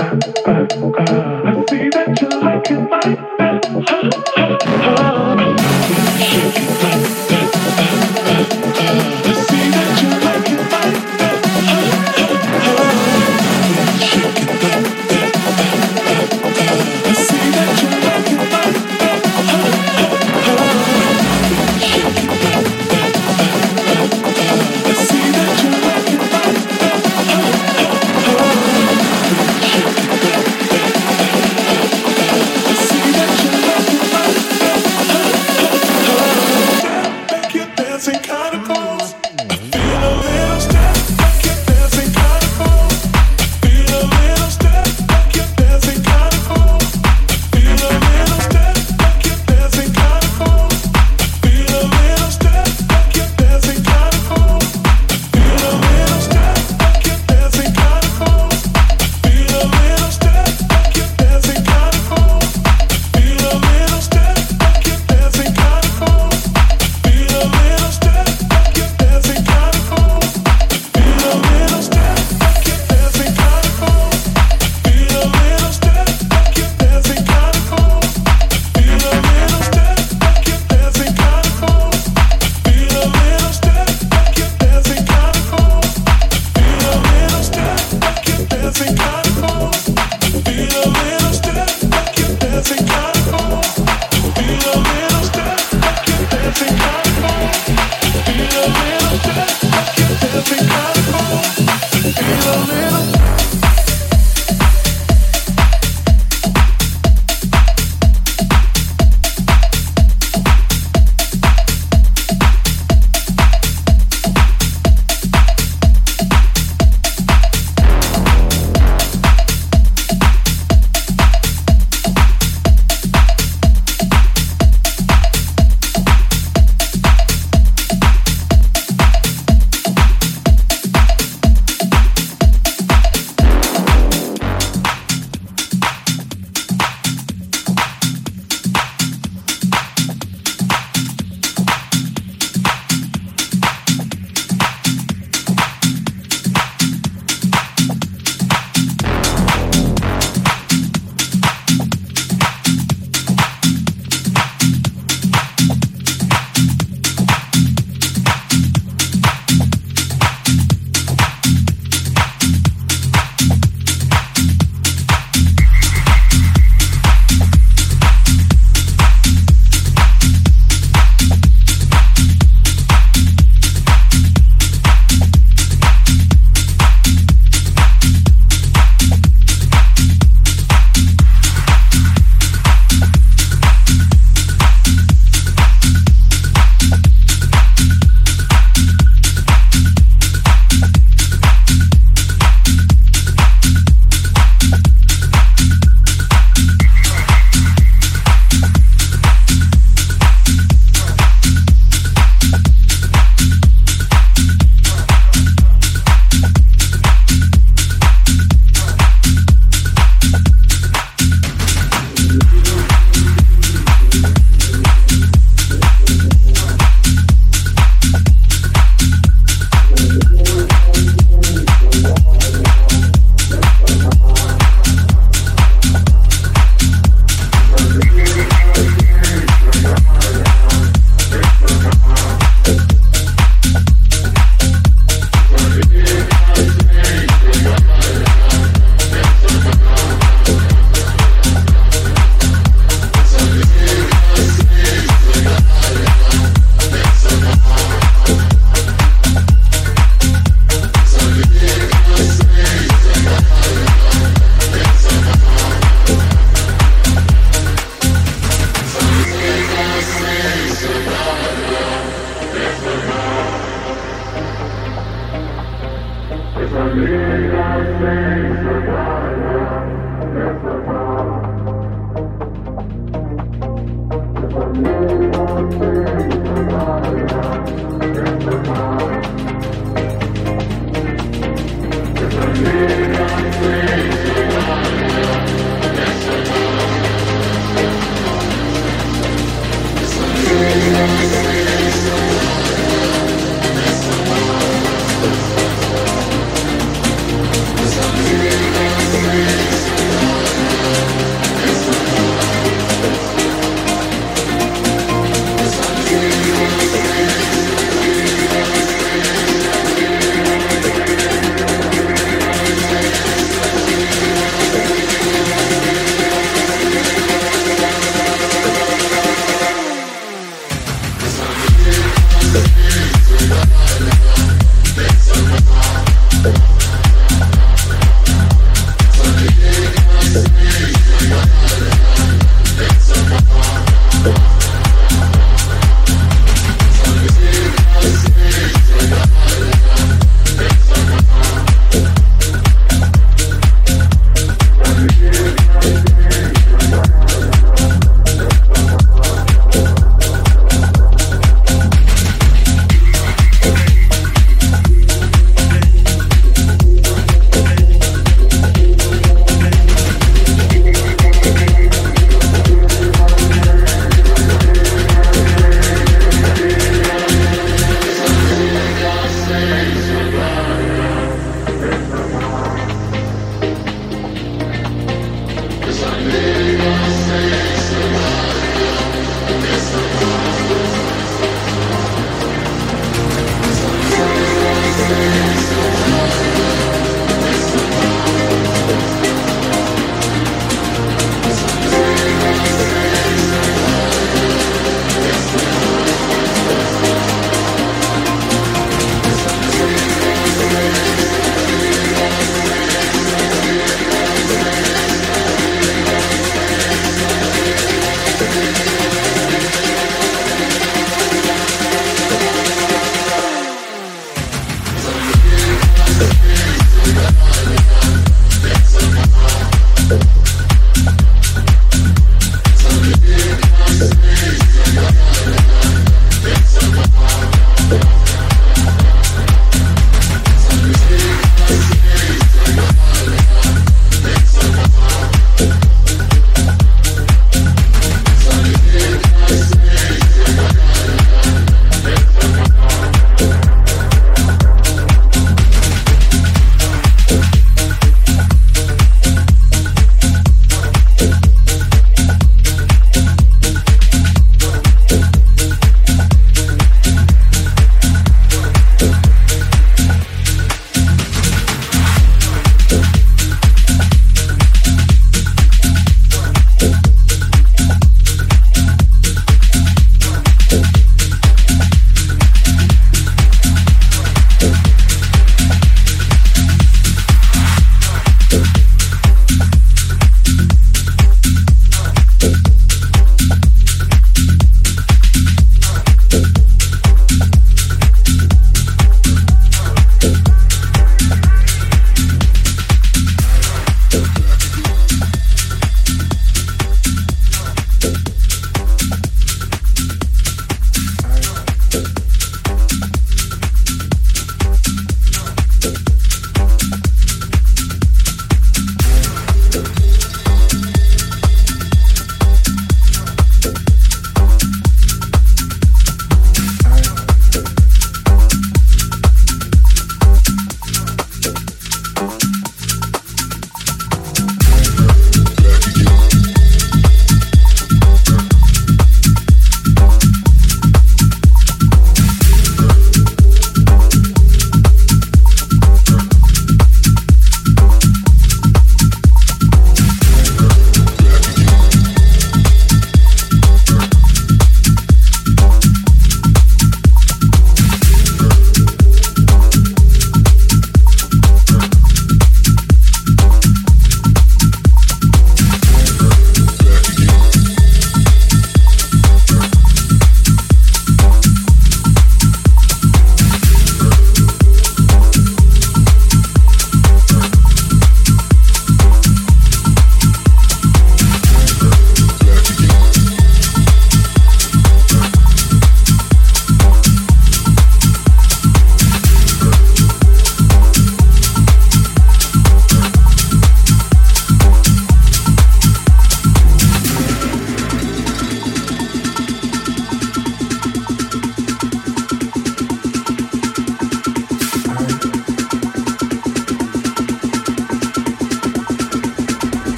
It's a